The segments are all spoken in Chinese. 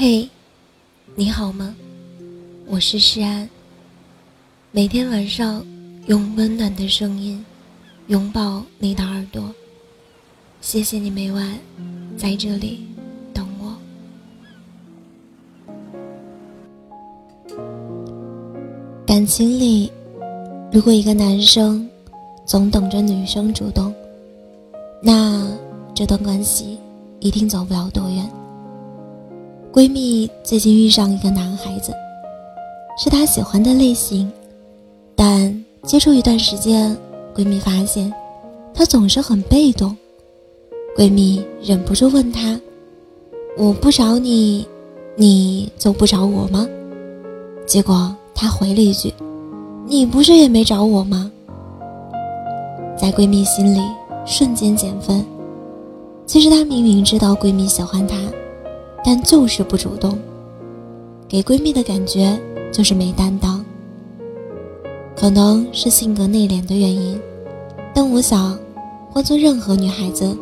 嘿，你好吗？我是诗安。每天晚上用温暖的声音拥抱你的耳朵。谢谢你每晚在这里等我。感情里，如果一个男生总等着女生主动，那这段关系一定走不了多远。闺蜜最近遇上一个男孩子，是她喜欢的类型，但接触一段时间，闺蜜发现他总是很被动。闺蜜忍不住问他：“我不找你，你就不找我吗？”结果他回了一句：“你不是也没找我吗？”在闺蜜心里瞬间减分。其实她明明知道闺蜜喜欢她。但就是不主动，给闺蜜的感觉就是没担当。可能是性格内敛的原因，但我想，换做任何女孩子，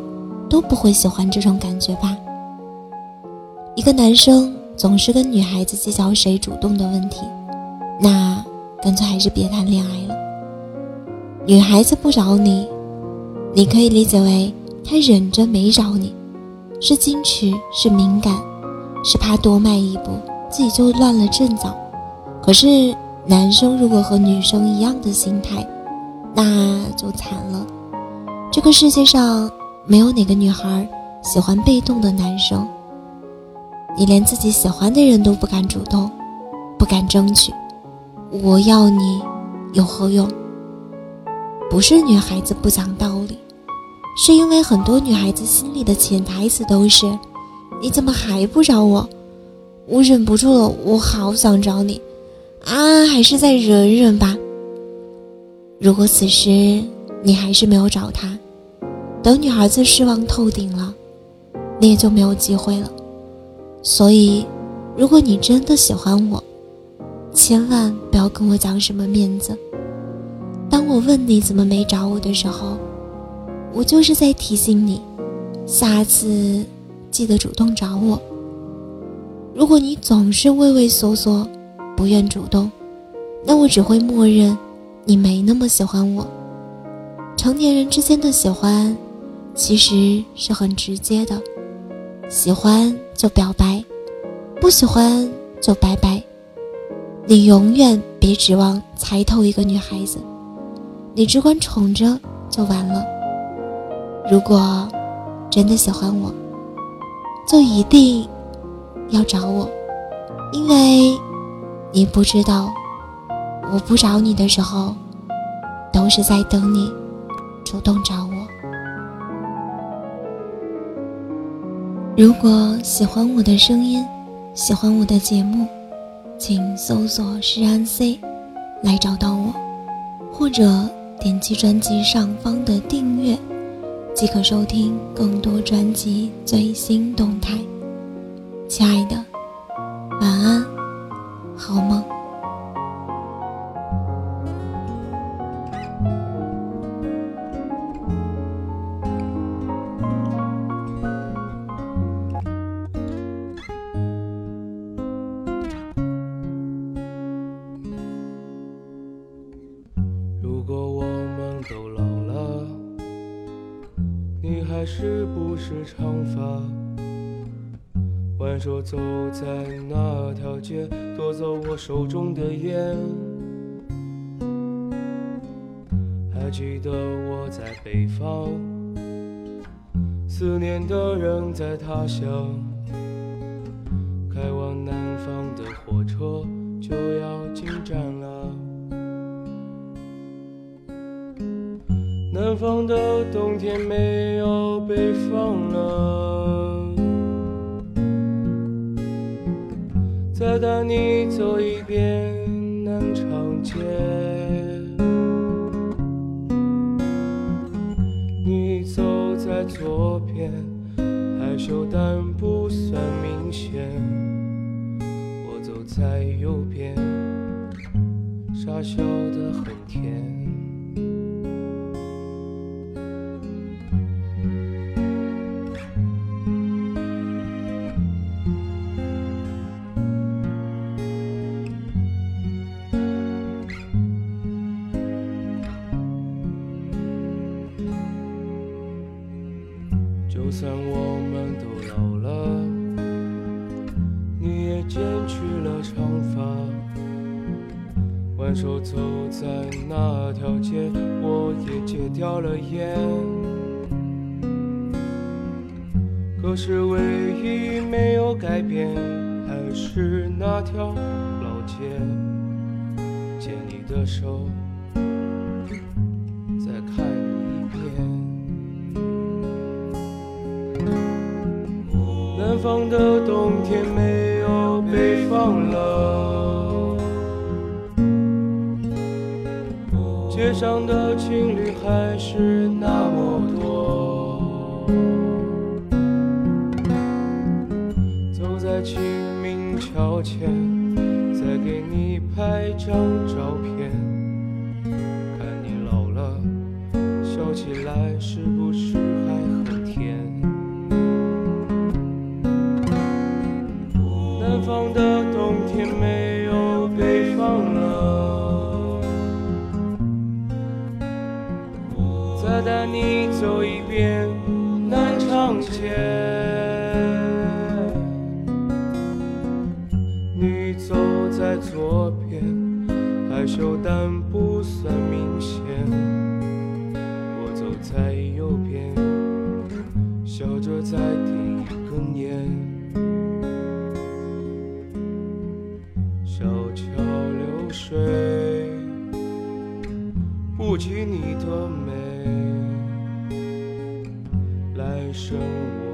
都不会喜欢这种感觉吧。一个男生总是跟女孩子计较谁主动的问题，那干脆还是别谈恋爱了。女孩子不找你，你可以理解为她忍着没找你，是矜持，是敏感。是怕多迈一步，自己就乱了阵脚。可是男生如果和女生一样的心态，那就惨了。这个世界上没有哪个女孩喜欢被动的男生。你连自己喜欢的人都不敢主动，不敢争取，我要你有何用？不是女孩子不讲道理，是因为很多女孩子心里的潜台词都是。你怎么还不找我？我忍不住了，我好想找你，啊，还是再忍忍吧。如果此时你还是没有找他，等女孩子失望透顶了，你也就没有机会了。所以，如果你真的喜欢我，千万不要跟我讲什么面子。当我问你怎么没找我的时候，我就是在提醒你，下次。记得主动找我。如果你总是畏畏缩缩，不愿主动，那我只会默认你没那么喜欢我。成年人之间的喜欢，其实是很直接的，喜欢就表白，不喜欢就拜拜。你永远别指望猜透一个女孩子，你只管宠着就完了。如果真的喜欢我，就一定要找我，因为你不知道，我不找你的时候，都是在等你主动找我。如果喜欢我的声音，喜欢我的节目，请搜索“诗安 C” 来找到我，或者点击专辑上方的订阅。即可收听更多专辑最新动态，亲爱的，晚安，好梦。是不是长发？挽手走在那条街，夺走我手中的烟。还记得我在北方，思念的人在他乡，开往南方的火车就要进站了。南方的冬天没有北方冷，再带你走一遍南长街。你走在左边，害羞但不算明显；我走在右边，傻笑得很甜。就算我们都老了，你也剪去了长发，挽手走在那条街，我也戒掉了烟。可是唯一没有改变，还是那条老街，牵你的手，方的冬天没有北方冷，街上的情侣还是那么多。走在清明桥前，再给你拍张照片，看你老了，笑起来是不是方的冬天没有北方冷，再带你走一遍南长街。你走在左边，害羞但不算明显。我走在右边，笑着在点一根烟。及你的美。来生我。